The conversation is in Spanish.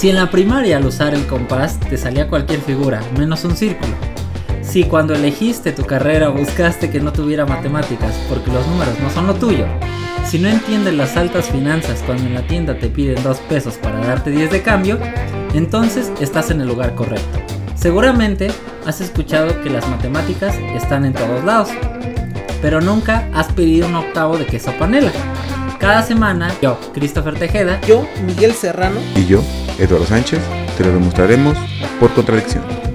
Si en la primaria al usar el compás te salía cualquier figura, menos un círculo. Si cuando elegiste tu carrera buscaste que no tuviera matemáticas porque los números no son lo tuyo. Si no entiendes las altas finanzas cuando en la tienda te piden 2 pesos para darte 10 de cambio, entonces estás en el lugar correcto. Seguramente has escuchado que las matemáticas están en todos lados, pero nunca has pedido un octavo de queso panela. Cada semana, yo, Christopher Tejeda, Yo, Miguel Serrano. Y yo, Eduardo Sánchez, te lo demostraremos por contradicción.